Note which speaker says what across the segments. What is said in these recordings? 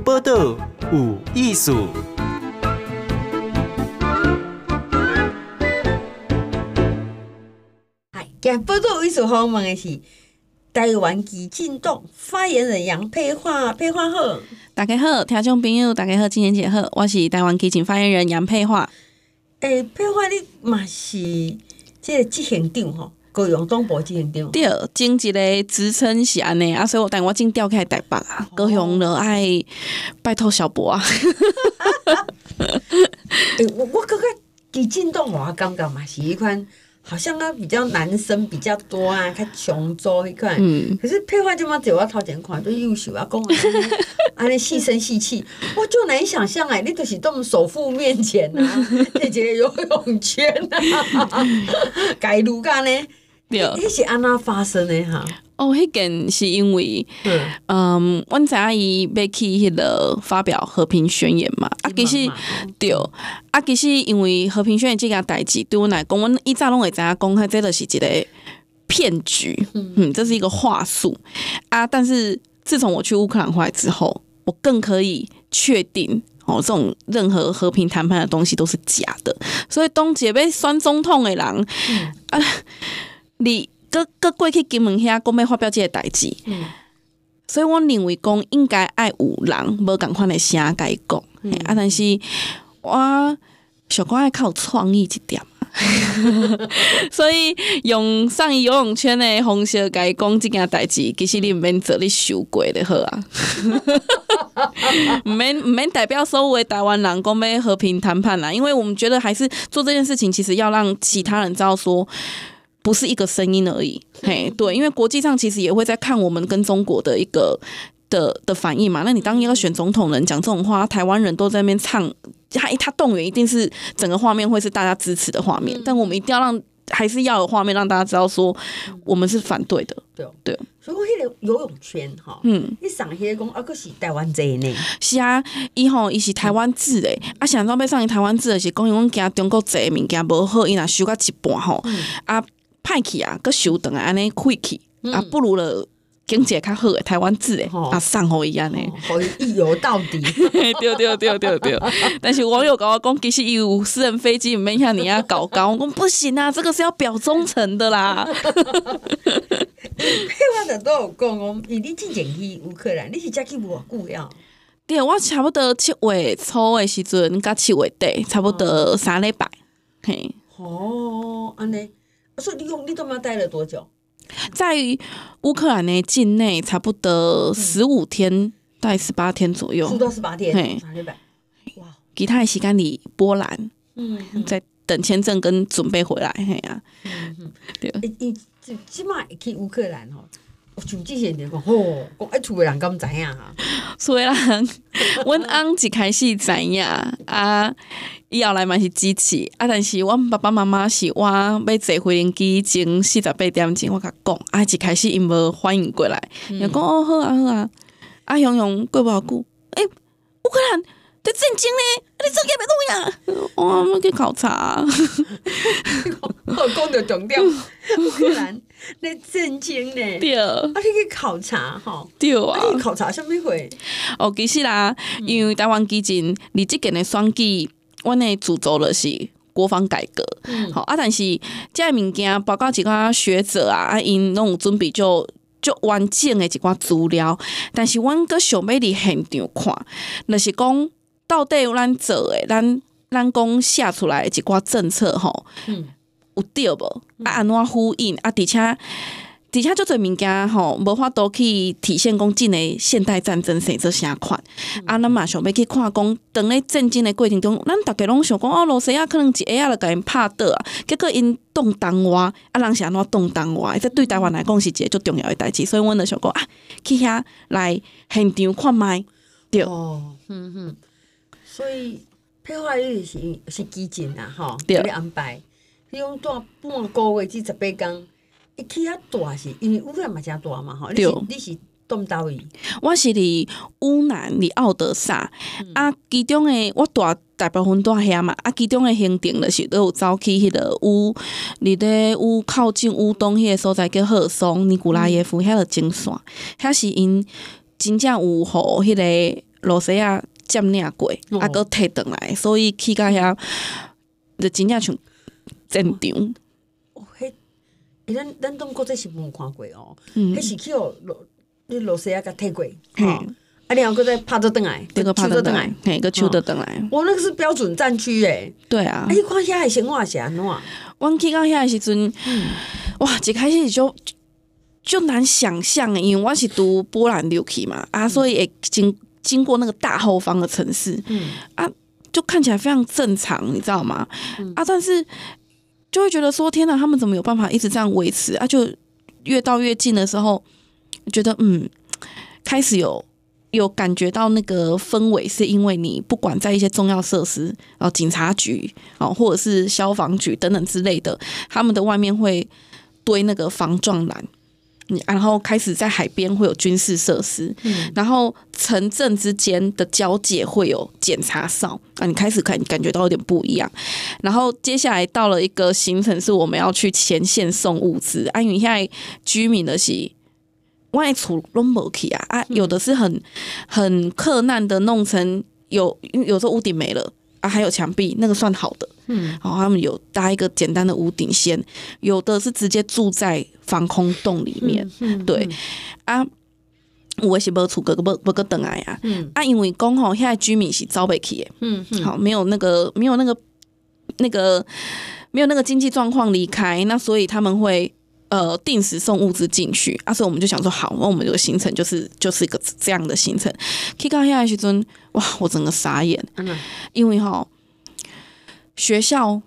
Speaker 1: 报道有艺术。
Speaker 2: 嗨，今报道有艺术访问的是台湾基进党发言人杨佩桦，佩桦好。
Speaker 3: 大家好，听众朋友，大家好，青年节好，我是台湾基进发言人杨佩桦。
Speaker 2: 诶、欸，佩桦你嘛是这个执行长吼？高雄东部执行长，
Speaker 3: 对，整一个职称是安尼啊，所以我等我进调开台北啊，高雄了爱拜托小博啊。
Speaker 2: 欸、我我感觉基进党我感觉嘛是一款，好像啊比较男生比较多啊，较穷州一块。嗯。可是佩樺这么走我头前看，都优秀啊，讲啊，安尼细声细气，我就难想象哎，你都是这么首富面前啊，这个游泳圈啊，该如干呢？对，迄是安怎发生的哈？
Speaker 3: 哦，迄件是因为，嗯，阮知影伊要去迄个发表和平宣言嘛。啊，其实对，啊，其实因为和平宣言这件代志，对阮来讲，阮以早拢会知影讲，迄这个是一个骗局，嗯，这是一个话术啊。但是自从我去乌克兰回来之后，我更可以确定，哦，这种任何和平谈判的东西都是假的。所以当一个要选总统的人，嗯、啊。你搁搁过去金门遐讲要发表即个代志，嗯、所以我认为讲应该爱有人无共款的声甲伊讲，嗯、啊，但是我小可爱较有创意一点，所以用上游泳圈的方式甲伊讲即件代志，其实你毋免做你受过的好啊，毋免毋免代表所有的台湾人讲要和平谈判啦，因为我们觉得还是做这件事情，其实要让其他人知道说。不是一个声音而已，嘿，对，因为国际上其实也会在看我们跟中国的一个的的反应嘛。那你当要选总统人讲这种话，台湾人都在那边唱，他他动员一定是整个画面会是大家支持的画面，但我们一定要让还是要有画面让大家知道说我们是反对的，对。对。所以
Speaker 2: 迄个游泳圈哈，嗯，你上些讲啊，可是台湾字呢？
Speaker 3: 是啊，伊吼伊是台湾字诶，啊，想到要上台湾字的是讲因为惊中国字物件无好，伊若修到一半吼，啊。歹去啊，搁收等啊，安尼亏去啊，不如了经济较好诶，台湾字诶，啊，送互伊安尼，
Speaker 2: 互伊一游到底，
Speaker 3: 对对对对对。但是网友甲我讲，其实伊有私人飞机，毋免像你啊搞搞，我讲不行啊，这个是要表忠诚的啦。
Speaker 2: 嘿，我都有讲哦，伊你之前去乌克兰，你是才去偌久呀？
Speaker 3: 对，我差不多七月初诶时阵，甲七月底，差不多三礼拜。嘿，
Speaker 2: 哦，安尼。所以你用你都嘛待了多久？
Speaker 3: 在乌克兰的境内，差不多十五天，待十八天左右。
Speaker 2: 十到十八天，嘿，
Speaker 3: 哇！其他的时间里，波兰，嗯，在等签证跟准备回来，嘿呀，对。
Speaker 2: 你你起码去乌克兰吼，我就之前讲，吼，讲爱厝的人敢知影哈？
Speaker 3: 厝的人，阮翁一开始知影啊。伊后来嘛是支持啊，但是阮爸爸妈妈是我要坐飞机前四十八点钟，我甲讲啊，一开始因无反应过来，伊讲、嗯、哦好啊好啊，啊雄雄过无久，诶乌克兰在震惊咧，你做咩要讲呀？我要去考察，
Speaker 2: 我 讲着重点，乌克兰在震惊咧，
Speaker 3: 对，啊
Speaker 2: 你去考察吼，
Speaker 3: 对啊，
Speaker 2: 你考察啥物会？
Speaker 3: 哦，其实啦，因为台湾基金你即个的选举。阮诶主轴的是国防改革，好、嗯、啊，但是这物件包括一寡学者啊，啊因拢有准备就就完整的一寡资料，但是阮阁想要伫现场看，就是讲到底有咱做诶，咱咱讲写出来一寡政策吼，嗯、有对无？啊，安怎呼应啊？而且。底下就做物件吼，无法度去体现讲真诶现代战争是做啥款，嗯、啊，咱嘛想要去看讲，当咧战争诶过程中，咱逐家拢想讲哦，罗西亚可能一下仔就甲因拍倒啊，结果因动荡我，啊，人是安怎动荡我，这对台湾来讲是一个足重要诶代志，所以阮就想讲啊，去遐来现场看觅，对，
Speaker 2: 哦，嗯哼，所以配合伊是是基进啊，吼，对，安排，伊用多半个月至十八天。去遐大是，因为乌克兰嘛诚大嘛吼。对，你是东岛位？
Speaker 3: 我是伫乌南，伫奥德萨。嗯、啊，其中诶，我大大部分住遐嘛。啊，其中诶行程就是都有走去迄个乌，伫咧乌靠近乌东迄个所在叫赫松尼古拉耶夫，遐个景线，遐是因真正有互迄个罗西亚占领过，啊，搁退转来，所以去到遐就真正像
Speaker 2: 战场。咱咱东国这是无看过哦，迄是去哦罗，你罗西亚甲退过，嗯，啊，然后搁再拍倒转来，
Speaker 3: 这个拍倒转来，嘿，个手倒转来。
Speaker 2: 我那个是标准战区诶，
Speaker 3: 对啊。
Speaker 2: 啊，你看遐诶生活是安怎？
Speaker 3: 阮去到遐诶时阵，哇，一开始就就难想象诶，因为我是读波兰留去嘛，啊，所以会经经过那个大后方的城市，嗯啊，就看起来非常正常，你知道吗？嗯、啊，但是就会觉得说，天哪，他们怎么有办法一直这样维持？啊，就越到越近的时候，觉得嗯，开始有有感觉到那个氛围，是因为你不管在一些重要设施，然后警察局啊，或者是消防局等等之类的，他们的外面会堆那个防撞栏。然后开始在海边会有军事设施，嗯、然后城镇之间的交界会有检查哨啊，你开始感感觉到有点不一样。然后接下来到了一个行程，是我们要去前线送物资啊，因为现在居民的是外出拢无去啊啊，有的是很很克难的弄成有，有时候屋顶没了。啊，还有墙壁，那个算好的。嗯，然后他们有搭一个简单的屋顶先，有的是直接住在防空洞里面。嗯，嗯对。啊，我是没出个不不个等来呀。嗯。啊，因为讲吼，现在居民是招不起的。嗯嗯。好，没有那个，没有那个，那个，没有那个经济状况离开，那所以他们会。呃，定时送物资进去，啊，所以我们就想说，好，那我们这个行程就是就是一个这样的行程。去到遐时阵，哇，我整个傻眼，嗯、因为哈学校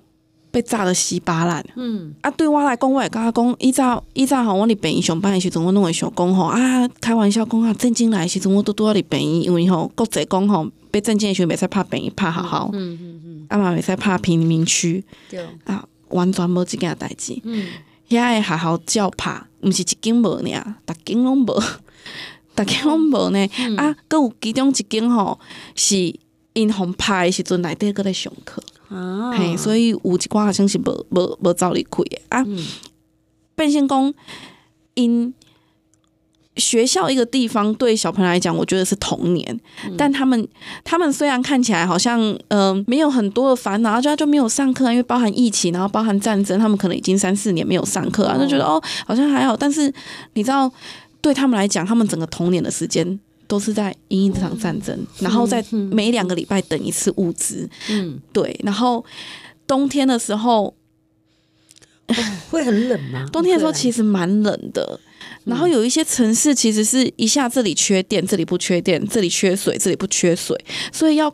Speaker 3: 被炸得稀巴烂。嗯，啊，对我来讲，我也跟他讲，依早依早吼，我伫病院上班的时阵，我拢会想讲吼啊，开玩笑讲啊，正经来的时阵，我都拄伫病院，因为吼国际讲吼，被正经的时阵，袂使拍病院拍学校，嗯嗯嗯，啊嘛袂使拍贫民区，对，啊，完全无即件代志，嗯。遐个学校照拍，毋是一间无尔，逐间拢无，逐间拢无呢。嗯、啊，阁有其中一间吼，是因红拍的时阵内底阁咧上课，啊，嘿，所以有一寡好像是无无无照理开的啊。变成讲因。学校一个地方对小朋友来讲，我觉得是童年。嗯、但他们他们虽然看起来好像嗯、呃、没有很多的烦恼，就就没有上课，因为包含疫情，然后包含战争，他们可能已经三四年没有上课啊，就觉得哦好像还好。但是你知道，对他们来讲，他们整个童年的时间都是在因应这场战争，嗯、然后在每两个礼拜等一次物资。嗯，对。然后冬天的时候、
Speaker 2: 哦、会很冷吗？
Speaker 3: 冬天的时候其实蛮冷的。然后有一些城市其实是一下这里缺电，这里不缺电，这里缺水，这里不缺水，所以要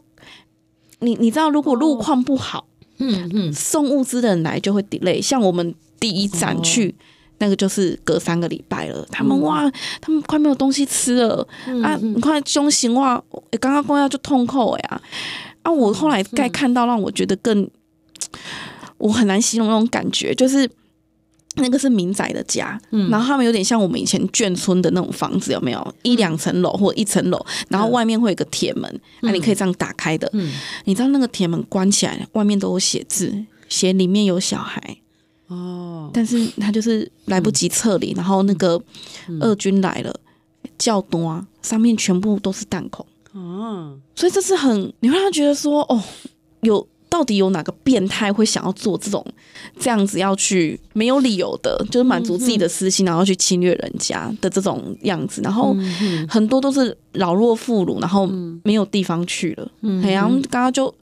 Speaker 3: 你你知道，如果路况不好，嗯嗯，送物资的人来就会 delay。像我们第一站去那个就是隔三个礼拜了，他们哇，他们快没有东西吃了啊！你看中型哇，刚刚公要就痛扣呀啊！我后来再看到，让我觉得更我很难形容那种感觉，就是。那个是民宅的家，嗯、然后他们有点像我们以前眷村的那种房子，有没有一两层楼或一层楼？然后外面会有个铁门，那、嗯、你可以这样打开的。嗯、你知道那个铁门关起来，外面都有写字，写里面有小孩。哦，但是他就是来不及撤离，嗯、然后那个俄军来了，较多啊，上面全部都是弹孔。嗯，所以这是很你会让他觉得说，哦，有。到底有哪个变态会想要做这种这样子要去没有理由的，就是满足自己的私心，然后去侵略人家的这种样子？然后很多都是老弱妇孺，然后没有地方去了。嗯，然后刚刚就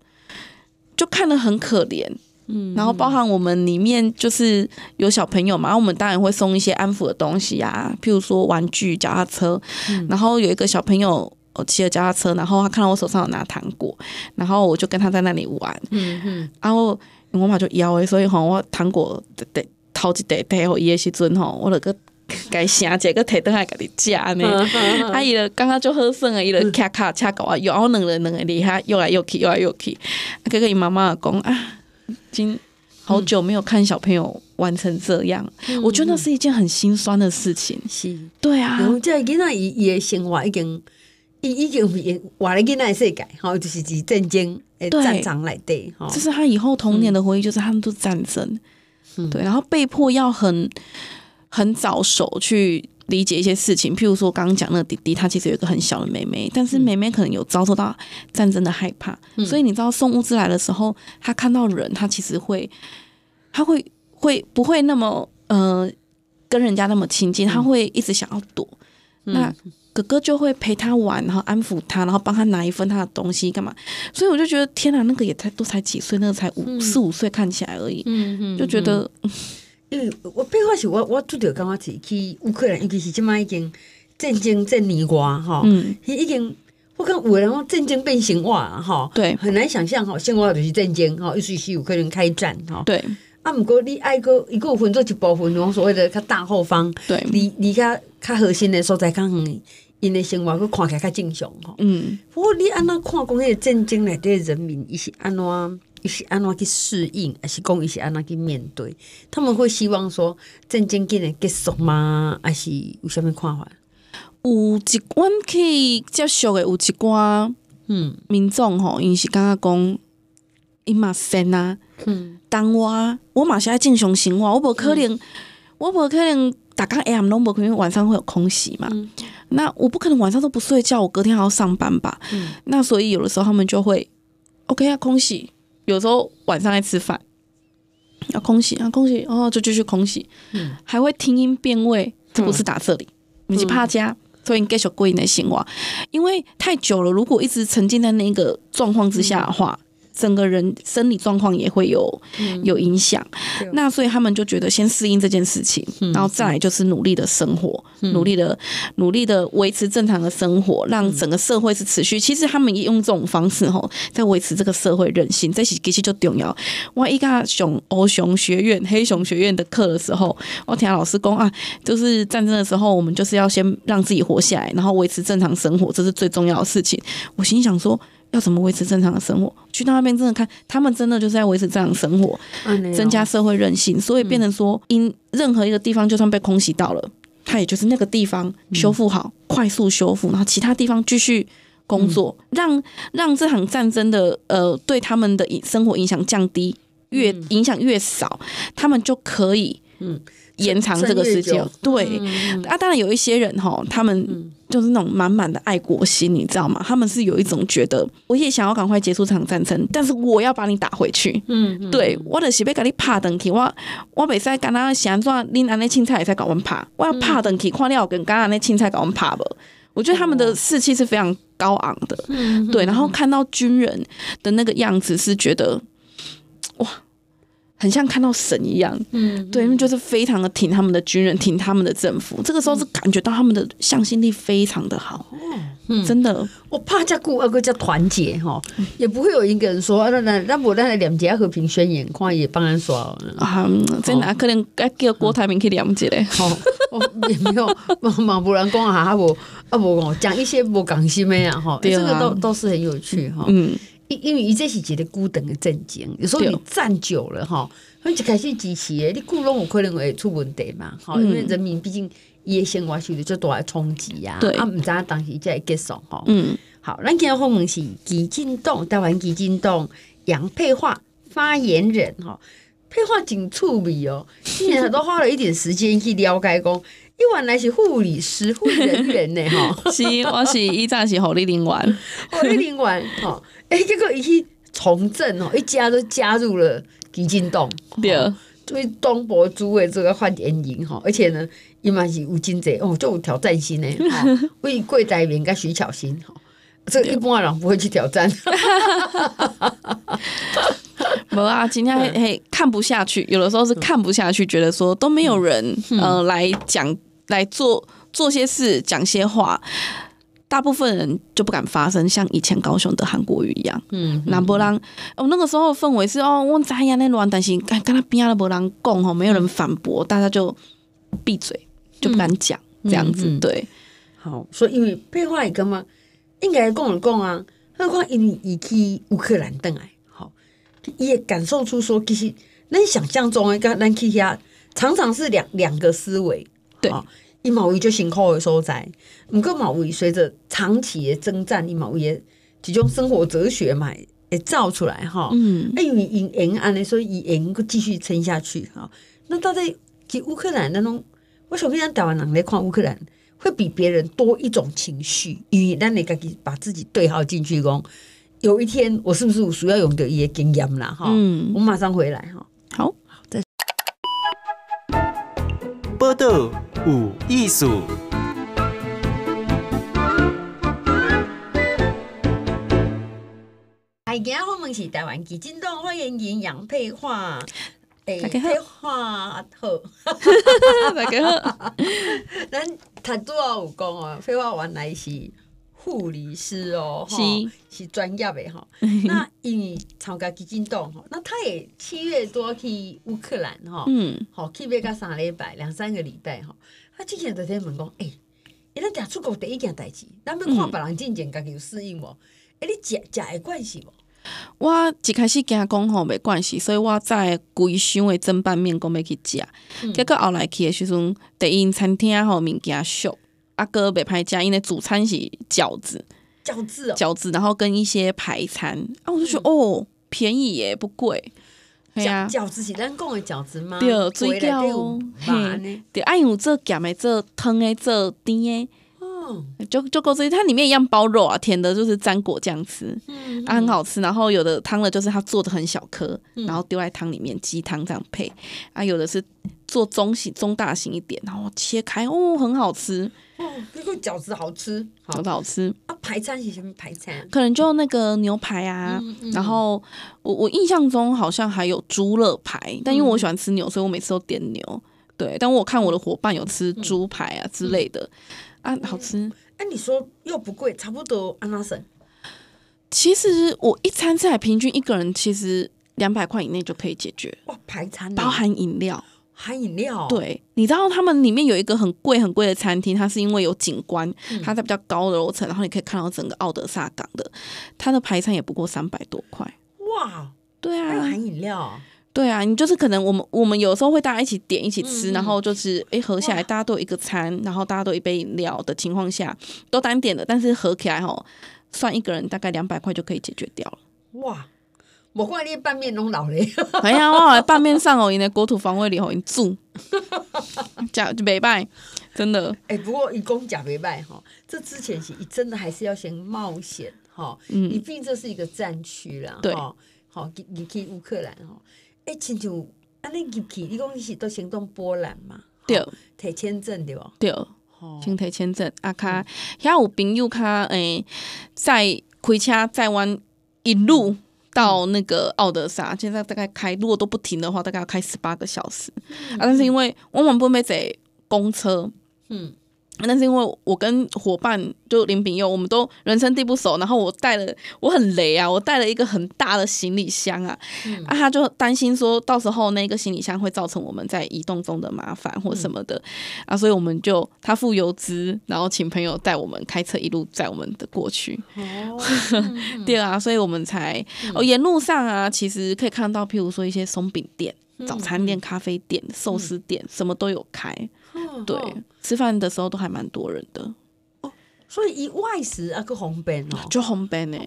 Speaker 3: 就看得很可怜。嗯，然后包含我们里面就是有小朋友嘛，然后我们当然会送一些安抚的东西啊，譬如说玩具、脚踏车。然后有一个小朋友。我骑了脚踏车，然后他看到我手上有拿糖果，然后我就跟他在那里玩。嗯嗯，然后我妈就摇诶，所以吼我糖果得得掏一袋袋互伊诶时阵吼，我那个该写一个提倒来给你食呢。啊伊了刚刚就好耍啊，伊了卡卡恰搞啊，然后两个人两个离开，又来又去，又来又去。啊，哥哥伊妈妈讲啊，已经好久没有看小朋友玩成这样，嗯、我觉得那是一件很心酸的事情。是，对啊，
Speaker 2: 这囡仔伊伊诶生活已经。已已经活了囡仔世界，吼，就是是战争诶战场来的，吼，
Speaker 3: 这是他以后童年的回忆，就是他们都战争，嗯、对，然后被迫要很很早熟去理解一些事情。譬如说，刚刚讲那个弟弟，他其实有一个很小的妹妹，但是妹妹可能有遭受到战争的害怕，嗯、所以你知道送物资来的时候，他看到人，他其实会，他会会不会那么呃跟人家那么亲近，他会一直想要躲。嗯、那哥哥就会陪他玩，然后安抚他，然后帮他拿一份他的东西干嘛？所以我就觉得天哪，那个也才都才几岁，那个才五、嗯、四五岁，看起来而已，就觉得。
Speaker 2: 因为我变化是我我拄着感觉是去乌克兰，尤其是即摆已经战争这年外哈，嗯，已经我看有人讲战争变神话哈，对，很难想象吼，生活就是战争吼，尤其是有可能开战吼，对。啊，毋过你爱个一个分做一部分，用所谓的较大后方，对，离离较较核心的所在较远，因的生活佫看起来较正常吼，嗯。不过你安怎看讲迄个战争内底人民，伊是安怎？伊是安怎去适应，还是讲伊是安怎去面对？他们会希望说战争紧的结束吗？还是有啥物看法？
Speaker 3: 有一阮可以接受的，有一寡嗯民众吼，因是感觉讲伊嘛先啊，嗯，当我我嘛是爱正常生活，我无可能，嗯、我无可能逐工下暗拢无可能晚上会有空袭嘛？嗯、那我不可能晚上都不睡觉，我隔天还要上班吧？嗯，那所以有的时候他们就会 OK 啊，空袭。有时候晚上在吃饭，要空袭啊，空袭哦，就继续空袭，嗯，还会听音辨位，这不是打这里，嗯、你是怕家，所以你继续过你的生活，因为太久了，如果一直沉浸在那个状况之下的话。嗯整个人生理状况也会有有影响，嗯、那所以他们就觉得先适应这件事情，嗯、然后再来就是努力的生活，嗯、努力的努力的维持正常的生活，让整个社会是持续。其实他们也用这种方式吼，在维持这个社会韧性，这是其实就重要。我一个熊欧熊学院黑熊学院的课的时候，我听老师讲啊，就是战争的时候，我们就是要先让自己活下来，然后维持正常生活，这是最重要的事情。我心想说。要怎么维持正常的生活？去到那边真的看，他们真的就是在维持正常生活，增加社会韧性，所以变成说，因任何一个地方就算被空袭到了，它也就是那个地方修复好，快速修复，然后其他地方继续工作，让让这场战争的呃对他们的生活影响降低，越影响越少，他们就可以嗯。延长这个时间，对、嗯、啊，当然有一些人哈，他们就是那种满满的爱国心，你知道吗？他们是有一种觉得，我也想要赶快结束这场战争，但是我要把你打回去。嗯，嗯对，我的是被给你拍登去，我我袂使干那想说，恁安尼青菜也在搞我们拍，我要拍登去，看了跟刚刚那青菜搞我们拍不？我觉得他们的士气是非常高昂的，嗯，对，然后看到军人的那个样子，是觉得哇。很像看到神一样，嗯，对，因为就是非常的挺他们的军人，挺他们的政府。这个时候是感觉到他们的向心力非常的好，嗯，真的。
Speaker 2: 我怕叫顾二哥叫团结哈，也不会有一个人说，那那那我那两节和平宣言，看也帮人说啊，
Speaker 3: 真的可能该叫郭台铭去两节嘞，好，
Speaker 2: 也没有，马不然讲啊，阿伯阿伯讲讲一些不讲心的呀，哈，这个都都是很有趣哈，嗯。因因为伊这是一个孤等的战争，有时候你站久了哈，他就开始支持诶，你固拢有可能会出问题嘛，吼，因为人民毕竟伊诶生活受到最大的冲击呀，啊，毋知当时才会结束吼，嗯，好，咱今日访问是基进党台湾基进党杨佩桦发言人吼，佩桦真趣味哦，今年都花了一点时间去了解讲，伊原来是护理师护理人员呢 哈，
Speaker 3: 是，我是以前是护理人员，
Speaker 2: 护理人员哈。哎，结果一去从政哦，一家都加入了基进党，对，所以东博主委这个发言人哈，而且呢，伊嘛是有真济哦，就有挑战性呢，为贵在明跟徐巧芯哈，这一般人不会去挑战。
Speaker 3: 无啊，今天嘿看不下去，有的时候是看不下去，觉得说都没有人呃来讲来做做些事，讲些话。大部分人就不敢发声，像以前高雄的韩国语一样。嗯，那不然哦，那个时候氛围是哦，我在呀那乱，但是跟他边啊的不让讲吼，没有人反驳，大家就闭嘴，就不敢讲、嗯、这样子。嗯嗯、对，
Speaker 2: 好，所以因为佩樺一个嘛，应该讲了讲啊，何况因为伊去乌克兰等来，好，也感受出说，其实咱想象中的跟咱去遐常常是两两个思维，
Speaker 3: 对。
Speaker 2: 伊嘛有就辛苦的所在，毋过嘛有随着长期的征战，伊嘛有一种生活哲学嘛也造出来哈。嗯，因为因缘安尼，所以伊缘阁继续撑下去哈。那到底给乌克兰那种我想跟咱台湾人来看乌克兰，会比别人多一种情绪，因为咱你自己把自己对号进去，讲有一天我是不是有需要用到伊的经验啦？哈，嗯，我马上回来哈。
Speaker 3: 好，
Speaker 2: 再
Speaker 1: 报道有艺术。
Speaker 2: 今日我们是台湾基金党发言人杨佩华。大家好，好，
Speaker 3: 大家好。
Speaker 2: 咱他拄仔有讲哦，佩华原来是护理师哦，是是专业的哈。那因为参加基金党哈，那他也七月多去乌克兰哈，嗯，好去别个三礼拜，两三个礼拜哈。他之前在天问讲，诶，伊咱俩出国第一件代志，咱要看别人进前，家己有适应无？诶，你食食会惯势无？
Speaker 3: 我一开始惊讲吼没关系，所以我在规箱的蒸拌面讲要去食，嗯、结果后来去的时阵，第一餐厅吼物件俗，啊哥袂歹食，因为主餐是饺子，
Speaker 2: 饺子、哦，
Speaker 3: 饺子，然后跟一些排餐，啊我就说、嗯、哦便宜耶，不贵，
Speaker 2: 对啊，饺子是咱讲的饺子吗？
Speaker 3: 对，水饺，嘿，对，啊有做咸的，做汤的，做甜的。就就够这些，它里面一样包肉啊，甜的就是沾果酱吃，嗯嗯、啊很好吃。然后有的汤的，就是它做的很小颗，嗯、然后丢在汤里面，鸡汤这样配。啊，有的是做中型、中大型一点，然后切开哦，很好吃。
Speaker 2: 哦，那个饺子好吃，
Speaker 3: 饺子好吃。
Speaker 2: 啊，排餐是什么排餐？
Speaker 3: 可能就那个牛排啊。嗯嗯、然后我我印象中好像还有猪肋排，但因为我喜欢吃牛，所以我每次都点牛。对，但我看我的伙伴有吃猪排啊之类的。啊，好吃！
Speaker 2: 哎、啊，你说又不贵，差不多安那省。
Speaker 3: 其实我一餐菜平均一个人其实两百块以内就可以解决。
Speaker 2: 哇，排餐
Speaker 3: 包含饮料，
Speaker 2: 含饮料。
Speaker 3: 对，你知道他们里面有一个很贵很贵的餐厅，它是因为有景观，它在比较高的楼层，然后你可以看到整个奥德萨港的，它的排餐也不过三百多块。
Speaker 2: 哇，
Speaker 3: 对啊，
Speaker 2: 还有含饮料。
Speaker 3: 对啊，你就是可能我们我们有时候会大家一起点一起吃，嗯、然后就是哎合起来大家都有一个餐，然后大家都有一杯饮料的情况下都单点的，但是合起来吼算一个人大概两百块就可以解决掉了。
Speaker 2: 哇，我看你拌面拢老了。
Speaker 3: 哎呀，我半面上哦，因的国土防卫里头住，假就没败，真的。
Speaker 2: 哎，不过一共假没败哈，这之前是真的还是要先冒险哈，嗯，毕竟这是一个战区啦，
Speaker 3: 对，
Speaker 2: 好你你去乌克兰哈。哎，亲像安尼入去，你讲你是都行动波兰嘛？
Speaker 3: 对，
Speaker 2: 提签证对不？
Speaker 3: 对，先提签证。啊，卡遐有朋友卡诶，在开车载湾一路到那个奥德萨，现在大概开，如果都不停的话，大概要开十八个小时。啊，但是因为我们不没坐公车，嗯。但是因为我跟伙伴就林炳佑，我们都人生地不熟，然后我带了我很雷啊，我带了一个很大的行李箱啊，嗯、啊，他就担心说到时候那个行李箱会造成我们在移动中的麻烦或什么的，嗯、啊，所以我们就他付邮资，然后请朋友带我们开车一路载我们的过去。哦，对啊，所以我们才哦沿路上啊，其实可以看到，譬如说一些松饼店、早餐店、咖啡店、寿司店，什么都有开。对，吃饭的时候都还蛮多人的。
Speaker 2: 哦，所以一外食啊，个红饼哦，
Speaker 3: 就红饼呢，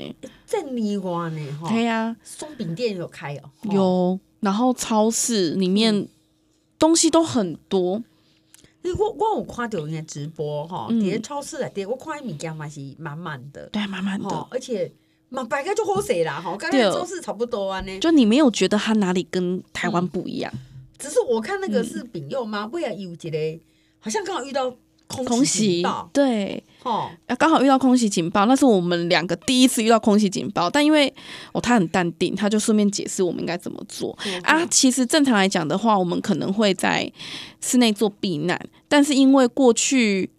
Speaker 2: 正泥瓜呢，
Speaker 3: 对呀，
Speaker 2: 松饼店有开哦，
Speaker 3: 有，然后超市里面东西都很多。
Speaker 2: 我我有看到人家直播哈，底下超市来底，我看米家嘛是满满的，
Speaker 3: 对，满满的，
Speaker 2: 而且嘛摆个就好食啦，哈，跟超市差不多啊呢。
Speaker 3: 就你没有觉得它哪里跟台湾不一样？
Speaker 2: 只是我看那个是饼柚吗？不然有一个。好像刚好遇到空袭警报，
Speaker 3: 对，哦，刚好遇到空袭警报，那是我们两个第一次遇到空袭警报。但因为哦，他很淡定，他就顺便解释我们应该怎么做啊。其实正常来讲的话，我们可能会在室内做避难，但是因为过去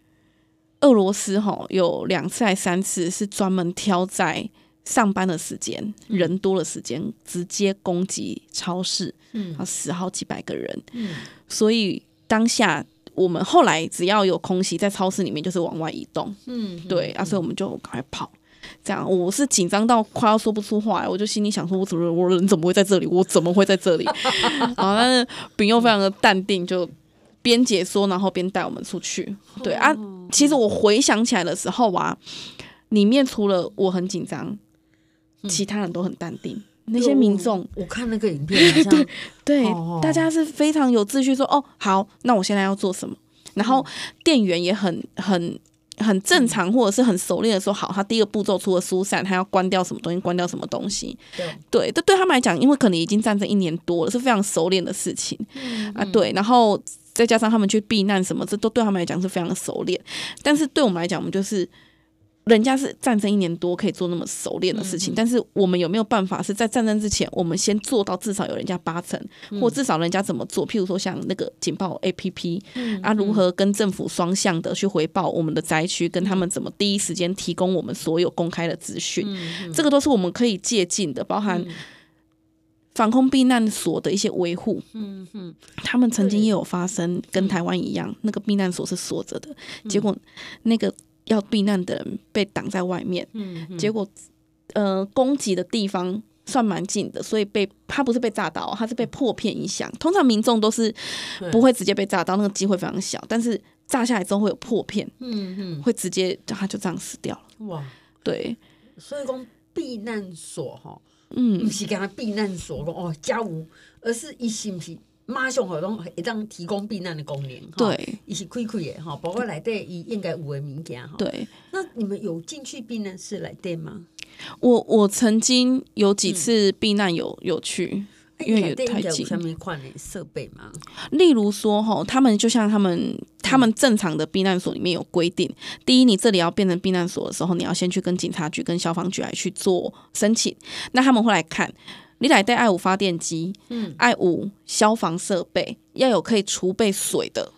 Speaker 3: 俄罗斯哈有两次还三次是专门挑在上班的时间、嗯、人多的时间直接攻击超市，嗯，死好几百个人，嗯，所以当下。我们后来只要有空袭，在超市里面就是往外移动，嗯，对，啊，所以我们就赶快跑。这样，我是紧张到快要说不出话来，我就心里想说，我怎么，我人怎么会在这里？我怎么会在这里？啊，但是丙佑非常的淡定，就边解说，然后边带我们出去。对啊，其实我回想起来的时候啊，里面除了我很紧张，其他人都很淡定。那些民众，
Speaker 2: 我看那个影片，对
Speaker 3: 对，大家是非常有秩序，说哦好，那我现在要做什么？然后店员也很很很正常，或者是很熟练的说，好，他第一个步骤除了疏散，他要关掉什么东西，关掉什么东西。对，对，这对他们来讲，因为可能已经战争一年多了，是非常熟练的事情。嗯，啊，对，然后再加上他们去避难什么，这都对他们来讲是非常的熟练。但是对我们来讲，我们就是。人家是战争一年多可以做那么熟练的事情，但是我们有没有办法是在战争之前，我们先做到至少有人家八成，或至少人家怎么做？譬如说像那个警报 APP，啊，如何跟政府双向的去回报我们的灾区，跟他们怎么第一时间提供我们所有公开的资讯，这个都是我们可以借鉴的，包含防空避难所的一些维护。嗯哼，他们曾经也有发生跟台湾一样，那个避难所是锁着的，结果那个。要避难的人被挡在外面，嗯嗯、结果，呃，攻击的地方算蛮近的，所以被他不是被炸到，他是被破片影响。通常民众都是不会直接被炸到，那个机会非常小。但是炸下来之后会有破片，嗯嗯，会直接他就这样死掉了。哇，对，
Speaker 2: 所以讲避难所哈，嗯，不是讲避难所哦，家务，而是一心是。马上活动一张提供避难的功能，
Speaker 3: 对，
Speaker 2: 一起亏亏的哈，包括来对伊应该有的物件哈。
Speaker 3: 对，
Speaker 2: 那你们有进去避难室来对吗？
Speaker 3: 我我曾经有几次避难有有去，嗯、因为有太近。
Speaker 2: 上面换设备吗？
Speaker 3: 例如说哈，他们就像他们他们正常的避难所里面有规定，第一，你这里要变成避难所的时候，你要先去跟警察局、跟消防局来去做申请，那他们会来看。你来带爱五发电机，嗯，爱五消防设备要有可以储备水的，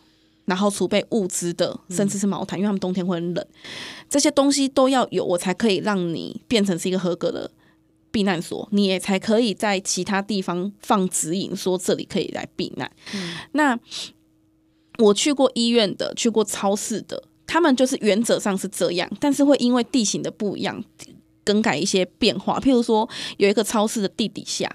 Speaker 3: 然后储备物资的，甚至是毛毯，因为他们冬天会很冷，这些东西都要有，我才可以让你变成是一个合格的避难所，你也才可以在其他地方放指引，说这里可以来避难。嗯，那我去过医院的，去过超市的，他们就是原则上是这样，但是会因为地形的不一样。更改一些变化，譬如说有一个超市的地底下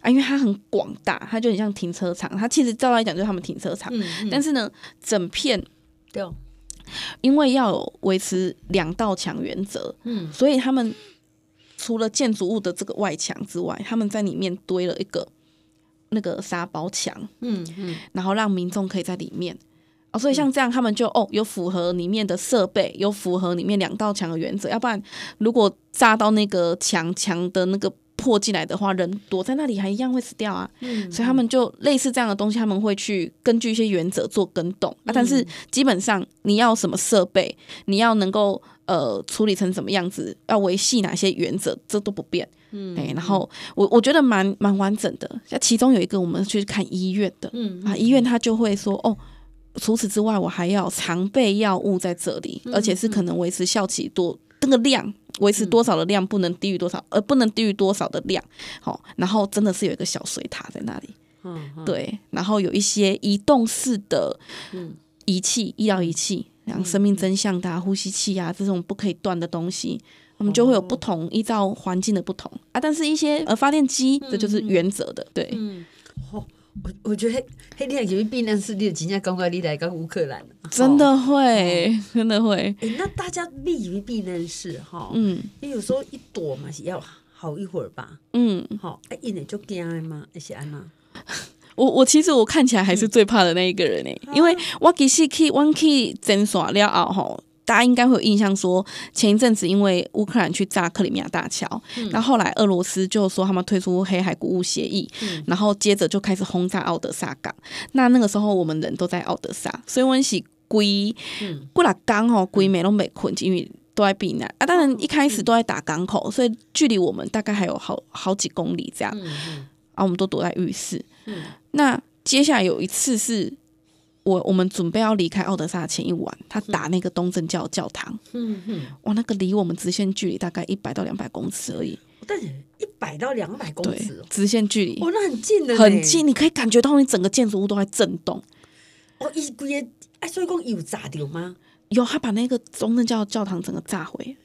Speaker 3: 啊，因为它很广大，它就很像停车场。它其实照来讲就是他们停车场，嗯嗯、但是呢，整片对，因为要有维持两道墙原则，嗯，所以他们除了建筑物的这个外墙之外，他们在里面堆了一个那个沙包墙，嗯嗯，然后让民众可以在里面。所以像这样，他们就哦，有符合里面的设备，有符合里面两道墙的原则。要不然，如果炸到那个墙墙的那个破进来的话，人躲在那里还一样会死掉啊。嗯，所以他们就类似这样的东西，他们会去根据一些原则做跟动啊。但是基本上你要什么设备，你要能够呃处理成什么样子，要维系哪些原则，这都不变。嗯，哎，然后我我觉得蛮蛮完整的。像其中有一个我们去看医院的，嗯啊，医院他就会说哦。除此之外，我还要常备药物在这里，而且是可能维持效期多那个量，维持多少的量不能低于多少，而不能低于多少的量。好，然后真的是有一个小水塔在那里，嗯，对，然后有一些移动式的仪器，医疗仪器，像生命真相的呼吸器啊，这种不可以断的东西，我们就会有不同，依照环境的不同。啊，但是一些呃发电机，这就是原则的，对。
Speaker 2: 我我觉得黑天就是避难室，你真正感觉你来到乌克兰，
Speaker 3: 真的会，哦、真的会。
Speaker 2: 哎、欸，那大家避于避难室哈，嗯，因为有时候一躲嘛是要好一会儿吧，嗯，好，哎，一点就惊了吗？还是安娜？
Speaker 3: 我我其实我看起来还是最怕的那一个人哎，嗯、因为我其实去我去诊所了后吼。大家应该会有印象说，说前一阵子因为乌克兰去炸克里米亚大桥，那、嗯、后，后来俄罗斯就说他们退出黑海谷物协议，嗯、然后接着就开始轰炸奥德萨港。那那个时候我们人都在奥德萨，所以我们是归过来港吼，归美拢被困，因为都在避难啊。当然一开始都在打港口，所以距离我们大概还有好好几公里这样。嗯、啊，我们都躲在浴室。嗯、那接下来有一次是。我我们准备要离开奥德萨前一晚，他打那个东正教教堂。嗯嗯，哇，那个离我们直线距离大概一百到两百公尺而已。
Speaker 2: 但是一百到两百公尺，
Speaker 3: 直线距离。
Speaker 2: 哦，那很近的，
Speaker 3: 很近，你可以感觉到你整个建筑物都在震动。
Speaker 2: 哦，一规个，哎，所以讲有炸掉吗？
Speaker 3: 有，他把那个东正教教堂整个炸毁，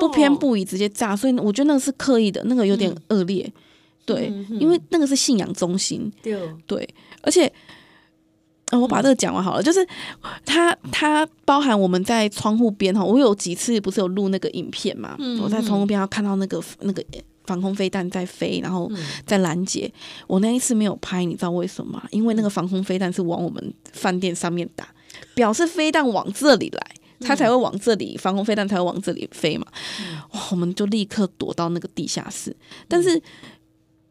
Speaker 3: 不偏不倚直接炸，所以我觉得那个是刻意的，那个有点恶劣。对，因为那个是信仰中心。对，对，而且。啊，我把这个讲完好了。就是它，它包含我们在窗户边哈，我有几次不是有录那个影片嘛？我在窗户边要看到那个那个防空飞弹在飞，然后在拦截。我那一次没有拍，你知道为什么吗？因为那个防空飞弹是往我们饭店上面打，表示飞弹往这里来，它才会往这里，防空飞弹才会往这里飞嘛。哇，我们就立刻躲到那个地下室。但是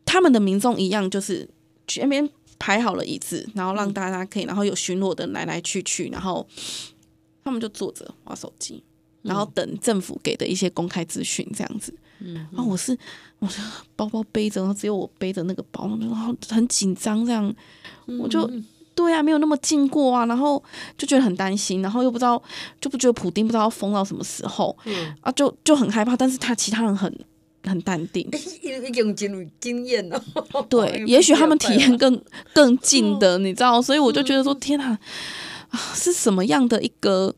Speaker 3: 他们的民众一样，就是全边排好了椅子，然后让大家可以，然后有巡逻的来来去去，然后他们就坐着玩手机，然后等政府给的一些公开资讯这样子。嗯然后我是，我是包包背着，然后只有我背着那个包，然后很紧张这样，我就对啊，没有那么近过啊，然后就觉得很担心，然后又不知道，就不觉得普丁不知道要疯到什么时候，嗯。啊，就就很害怕，但是他其他人很很淡定，
Speaker 2: 已经进入经验了，
Speaker 3: 对，也许他们体验更更近的，你知道，所以我就觉得说，天哪，啊，是什么样的一个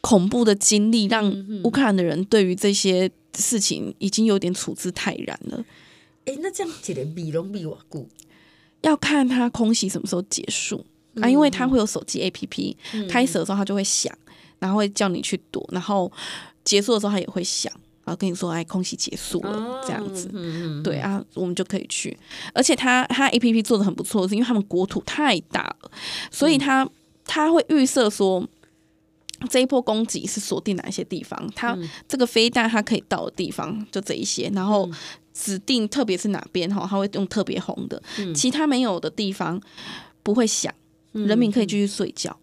Speaker 3: 恐怖的经历，让乌克兰的人对于这些。事情已经有点处之泰然了。
Speaker 2: 哎，那这样子的比龙比我顾，
Speaker 3: 要看他空袭什么时候结束、嗯、啊，因为他会有手机 APP，、嗯、开始的时候他就会响，然后会叫你去躲，然后结束的时候他也会响，然后跟你说哎，空袭结束了、哦、这样子。嗯、对啊，我们就可以去。而且他他 APP 做的很不错，是因为他们国土太大了，所以他、嗯、他会预设说。这一波攻击是锁定哪一些地方？它这个飞弹它可以到的地方就这一些，然后指定特别是哪边哈，它会用特别红的，其他没有的地方不会响，人民可以继续睡觉。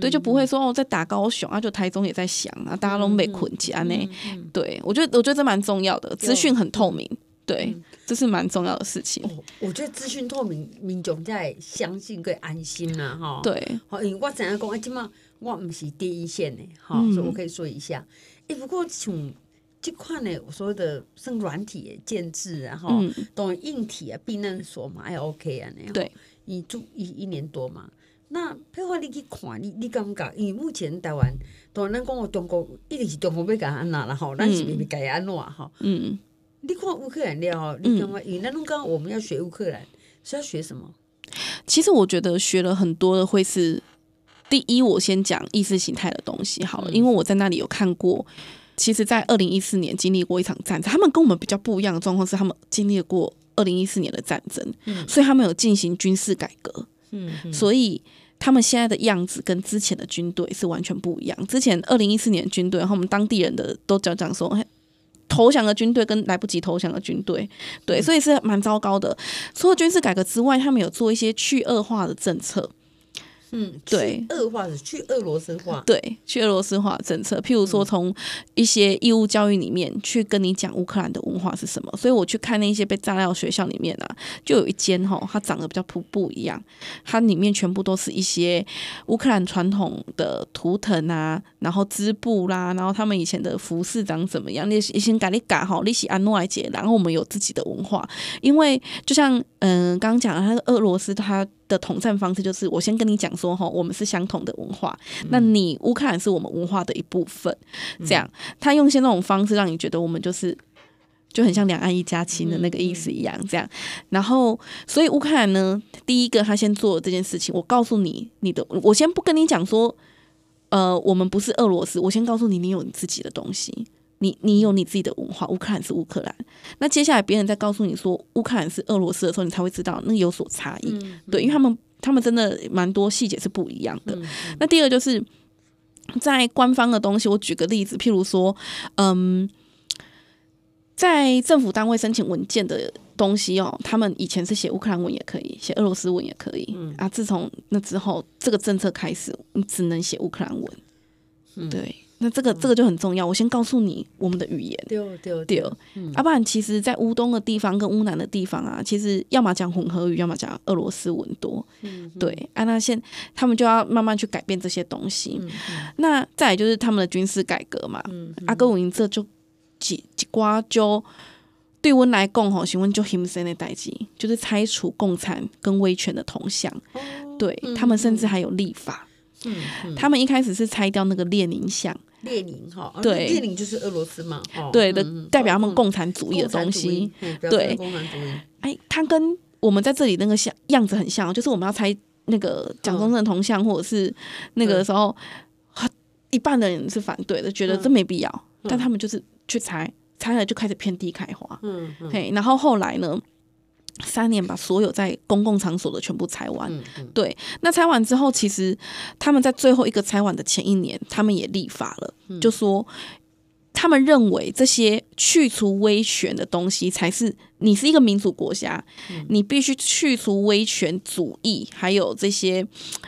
Speaker 3: 对，就不会说哦，在打高雄啊，就台中也在想啊，大家都没捆家呢。对，我觉得我觉得这蛮重要的，资讯很透明，对，这是蛮重要的事情。
Speaker 2: 我觉得资讯透明，民众在相信跟安心呐，哈。对，好，因为我怎样讲啊，今嘛。我不是第一线的，哈，所以我可以说一下。哎、不过从这块呢，我说的是软体建制，然后等硬体啊，避难所嘛，还 OK 啊，那样对，你住一一年多嘛。那配合你去看，你你感觉？因为目前台湾，当然讲中国一定是中国要干安那了哈，咱是未必该安怎哈。嗯，你看乌克兰了，你讲话，因为那种刚我们要学乌克兰是要学什么？
Speaker 3: 其实我觉得学了很多的会是。第一，我先讲意识形态的东西好了，因为我在那里有看过。其实，在二零一四年经历过一场战争，他们跟我们比较不一样的状况是，他们经历过二零一四年的战争，所以他们有进行军事改革。嗯，所以他们现在的样子跟之前的军队是完全不一样。之前二零一四年军队，然后我们当地人的都讲讲说，投降的军队跟来不及投降的军队，对，所以是蛮糟糕的。除了军事改革之外，他们有做一些去恶化的政策。
Speaker 2: 嗯，对，恶化是去俄罗斯化，
Speaker 3: 对，去俄罗斯化政策。譬如说，从一些义务教育里面去跟你讲乌克兰的文化是什么。所以我去看那些被炸掉学校里面啊，就有一间哈，它长得比较瀑布一样，它里面全部都是一些乌克兰传统的图腾啊，然后织布啦，然后他们以前的服饰长怎么样，你先改你改好，你是安诺埃杰，然后我们有自己的文化，因为就像嗯刚刚讲的，它俄罗斯它。的统战方式就是，我先跟你讲说哈，我们是相同的文化，嗯、那你乌克兰是我们文化的一部分，这样，嗯、他用一些那种方式让你觉得我们就是就很像两岸一家亲的那个意思一样，这样。然后，所以乌克兰呢，第一个他先做这件事情，我告诉你，你的，我先不跟你讲说，呃，我们不是俄罗斯，我先告诉你，你有你自己的东西。你你有你自己的文化，乌克兰是乌克兰。那接下来别人在告诉你说乌克兰是俄罗斯的时候，你才会知道那有所差异。对，因为他们他们真的蛮多细节是不一样的。那第二就是在官方的东西，我举个例子，譬如说，嗯，在政府单位申请文件的东西哦，他们以前是写乌克兰文也可以，写俄罗斯文也可以。嗯、啊，自从那之后，这个政策开始，你只能写乌克兰文。嗯、对。那这个这个就很重要，我先告诉你我们的语言。对对对，要、嗯啊、不然其实，在乌东的地方跟乌南的地方啊，其实要么讲混合语，要么讲俄罗斯文多。嗯，对，啊，那现他们就要慢慢去改变这些东西。嗯、那再来就是他们的军事改革嘛。阿哥我这就几几瓜就对温来共吼，询问就 him say 的代志，就是拆除共产跟威权的铜像。哦、对、嗯、他们甚至还有立法。嗯，嗯他们一开始是拆掉那个列宁像。
Speaker 2: 列宁哈，
Speaker 3: 对，
Speaker 2: 列宁就是俄罗斯嘛，
Speaker 3: 对的，代表他们共产主义的东西，对，共产主义。哎，他跟我们在这里那个像样子很像，就是我们要猜那个蒋中正铜像，或者是那个时候，一半的人是反对的，觉得这没必要，但他们就是去猜，猜了就开始遍地开花，嗯，嘿，然后后来呢，三年把所有在公共场所的全部拆完。
Speaker 2: 嗯嗯、
Speaker 3: 对，那拆完之后，其实他们在最后一个拆完的前一年，他们也立法了，嗯、就说他们认为这些去除威权的东西才是你是一个民主国家，嗯、你必须去除威权主义，还有这些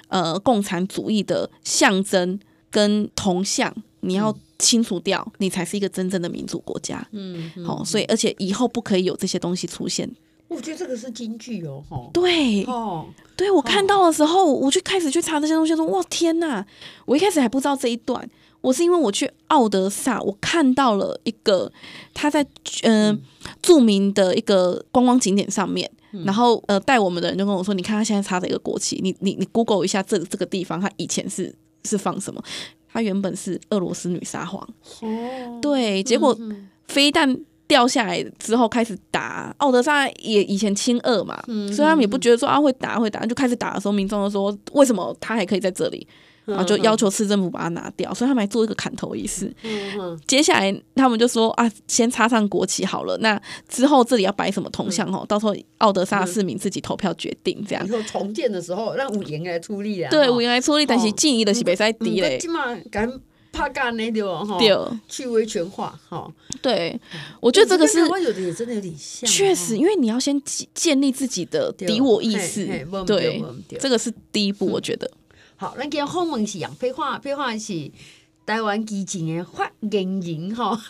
Speaker 3: 呃共产主义的象征跟铜像，你要清除掉，嗯、你才是一个真正的民主国家。嗯，好、嗯哦，所以而且以后不可以有这些东西出现。
Speaker 2: 我觉得这个是金句哦，
Speaker 3: 对，哦，对我看到的时候，哦、我就开始去查这些东西，说哇天呐，我一开始还不知道这一段，我是因为我去奥德萨，我看到了一个他在嗯、呃、著名的一个观光景点上面，嗯、然后呃带我们的人就跟我说，你看他现在插的一个国旗，你你你 Google 一下这这个地方，他以前是是放什么？他原本是俄罗斯女沙皇，哦，对，结果飞弹。掉下来之后开始打，奥德萨也以前亲俄嘛，嗯、所以他们也不觉得说啊会打会打，就开始打的时候，民众就说为什么他还可以在这里，然后就要求市政府把它拿掉，所以他们还做一个砍头仪式。嗯、接下来他们就说啊，先插上国旗好了，那之后这里要摆什么铜像哦，嗯、到时候奥德萨市民自己投票决定这样。以后
Speaker 2: 重建的时候让五营来出力啊，
Speaker 3: 对，五营来出力，但是建议的是别再低嘞。
Speaker 2: 怕干那点哈，对去维权化哈。
Speaker 3: 对，我觉得这个是
Speaker 2: 有的也真的有点像。
Speaker 3: 确实，因为你要先建立自己的敌我意识，对，这个是第一步。我觉得。
Speaker 2: 好，那今访问是杨佩华，佩华是台湾基金的发言人哈。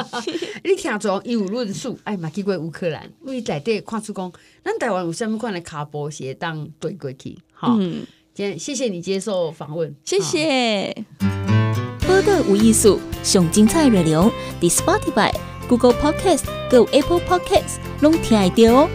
Speaker 2: 你听从伊有论述，哎嘛去过乌克兰，为在地看出讲，咱台湾有什么款的卡波鞋当对过去？好，今天谢谢你接受访问，
Speaker 3: 谢谢。
Speaker 4: 报道有艺术，上精彩内容，伫 Spotify、Google Podcast、Go Apple Podcasts，拢听得到哦。